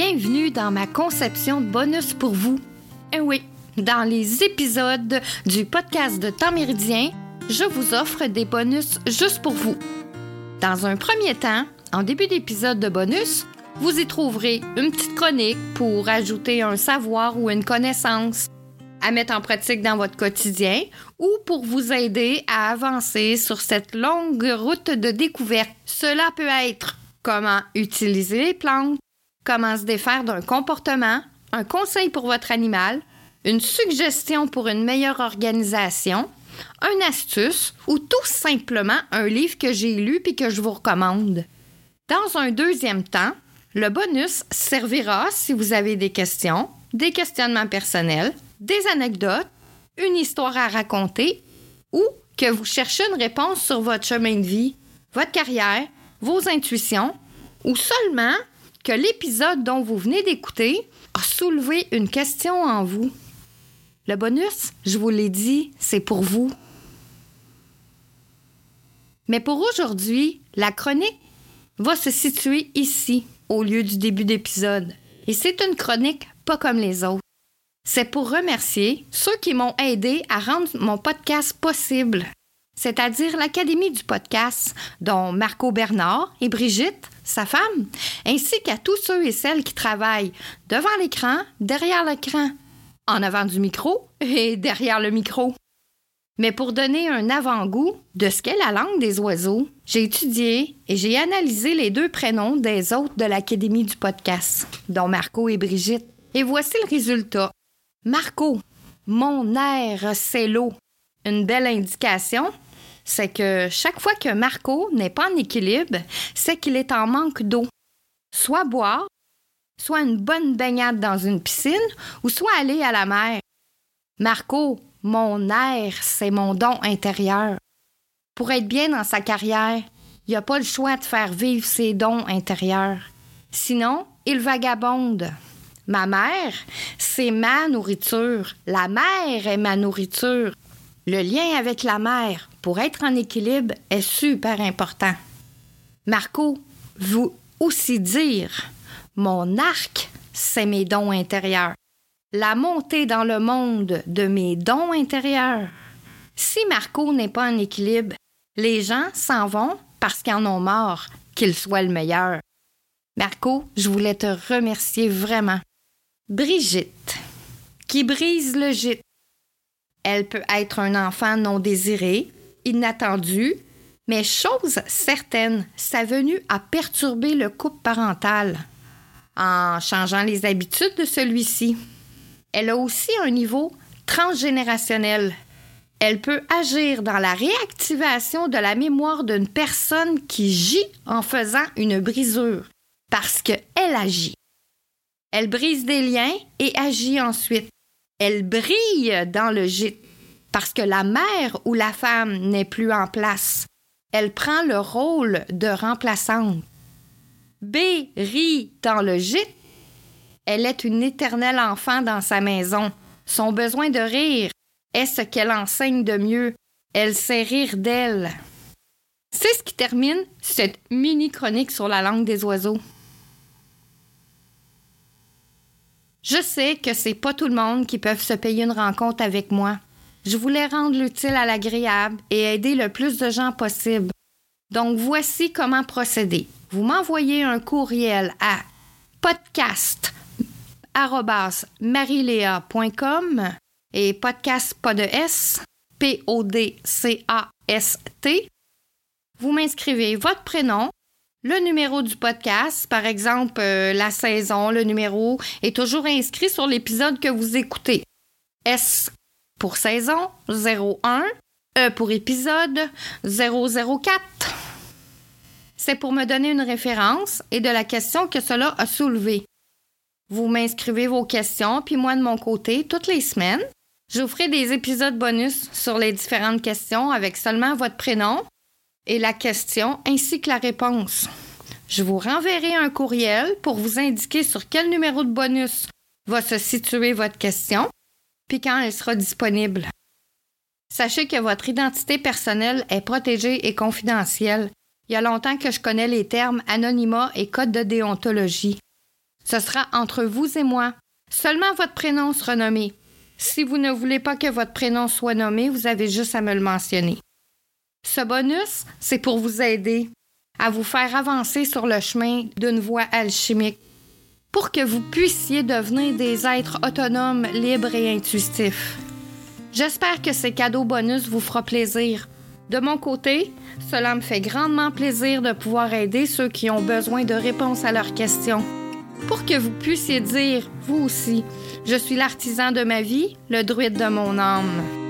Bienvenue dans ma conception de bonus pour vous. Eh oui, dans les épisodes du podcast de Temps Méridien, je vous offre des bonus juste pour vous. Dans un premier temps, en début d'épisode de bonus, vous y trouverez une petite chronique pour ajouter un savoir ou une connaissance à mettre en pratique dans votre quotidien ou pour vous aider à avancer sur cette longue route de découverte. Cela peut être comment utiliser les plantes, comment se défaire d'un comportement, un conseil pour votre animal, une suggestion pour une meilleure organisation, une astuce ou tout simplement un livre que j'ai lu puis que je vous recommande. Dans un deuxième temps, le bonus servira si vous avez des questions, des questionnements personnels, des anecdotes, une histoire à raconter ou que vous cherchez une réponse sur votre chemin de vie, votre carrière, vos intuitions ou seulement l'épisode dont vous venez d'écouter a soulevé une question en vous. Le bonus, je vous l'ai dit, c'est pour vous. Mais pour aujourd'hui, la chronique va se situer ici, au lieu du début d'épisode. Et c'est une chronique pas comme les autres. C'est pour remercier ceux qui m'ont aidé à rendre mon podcast possible, c'est-à-dire l'Académie du podcast, dont Marco Bernard et Brigitte, sa femme, ainsi qu'à tous ceux et celles qui travaillent devant l'écran, derrière l'écran, en avant du micro et derrière le micro. Mais pour donner un avant-goût de ce qu'est la langue des oiseaux, j'ai étudié et j'ai analysé les deux prénoms des hôtes de l'Académie du podcast, dont Marco et Brigitte. Et voici le résultat. Marco, mon air, c'est l'eau. Une belle indication, c'est que chaque fois que Marco n'est pas en équilibre, c'est qu'il est en manque d'eau. Soit boire, soit une bonne baignade dans une piscine, ou soit aller à la mer. Marco, mon air, c'est mon don intérieur. Pour être bien dans sa carrière, il n'a pas le choix de faire vivre ses dons intérieurs. Sinon, il vagabonde. Ma mère, c'est ma nourriture. La mer est ma nourriture. Le lien avec la mer, pour être en équilibre, est super important. Marco vous aussi dire Mon arc, c'est mes dons intérieurs la montée dans le monde de mes dons intérieurs. Si Marco n'est pas en équilibre, les gens s'en vont parce qu'ils en ont marre qu'il soit le meilleur. Marco, je voulais te remercier vraiment. Brigitte, qui brise le gîte. Elle peut être un enfant non désiré, inattendu, mais chose certaine, sa venue a perturbé le couple parental en changeant les habitudes de celui-ci. Elle a aussi un niveau transgénérationnel. Elle peut agir dans la réactivation de la mémoire d'une personne qui gît en faisant une brisure, parce qu'elle agit. Elle brise des liens et agit ensuite. Elle brille dans le gîte, parce que la mère ou la femme n'est plus en place. Elle prend le rôle de remplaçante. B rit dans le gîte elle est une éternelle enfant dans sa maison. Son besoin de rire est ce qu'elle enseigne de mieux. Elle sait rire d'elle. C'est ce qui termine cette mini-chronique sur la langue des oiseaux. Je sais que c'est pas tout le monde qui peut se payer une rencontre avec moi. Je voulais rendre l'utile à l'agréable et aider le plus de gens possible. Donc voici comment procéder. Vous m'envoyez un courriel à podcast marilea.com et podcast pas de S, P-O-D-C-A-S-T. Vous m'inscrivez votre prénom, le numéro du podcast, par exemple euh, la saison, le numéro est toujours inscrit sur l'épisode que vous écoutez. S pour saison 01, E pour épisode 004. C'est pour me donner une référence et de la question que cela a soulevé. Vous m'inscrivez vos questions, puis moi de mon côté, toutes les semaines, ferai des épisodes bonus sur les différentes questions avec seulement votre prénom et la question ainsi que la réponse. Je vous renverrai un courriel pour vous indiquer sur quel numéro de bonus va se situer votre question, puis quand elle sera disponible. Sachez que votre identité personnelle est protégée et confidentielle. Il y a longtemps que je connais les termes anonymat et code de déontologie. Ce sera entre vous et moi. Seulement votre prénom sera nommé. Si vous ne voulez pas que votre prénom soit nommé, vous avez juste à me le mentionner. Ce bonus, c'est pour vous aider à vous faire avancer sur le chemin d'une voie alchimique pour que vous puissiez devenir des êtres autonomes, libres et intuitifs. J'espère que ces cadeaux bonus vous feront plaisir. De mon côté, cela me fait grandement plaisir de pouvoir aider ceux qui ont besoin de réponses à leurs questions. Pour que vous puissiez dire, vous aussi, je suis l'artisan de ma vie, le druide de mon âme.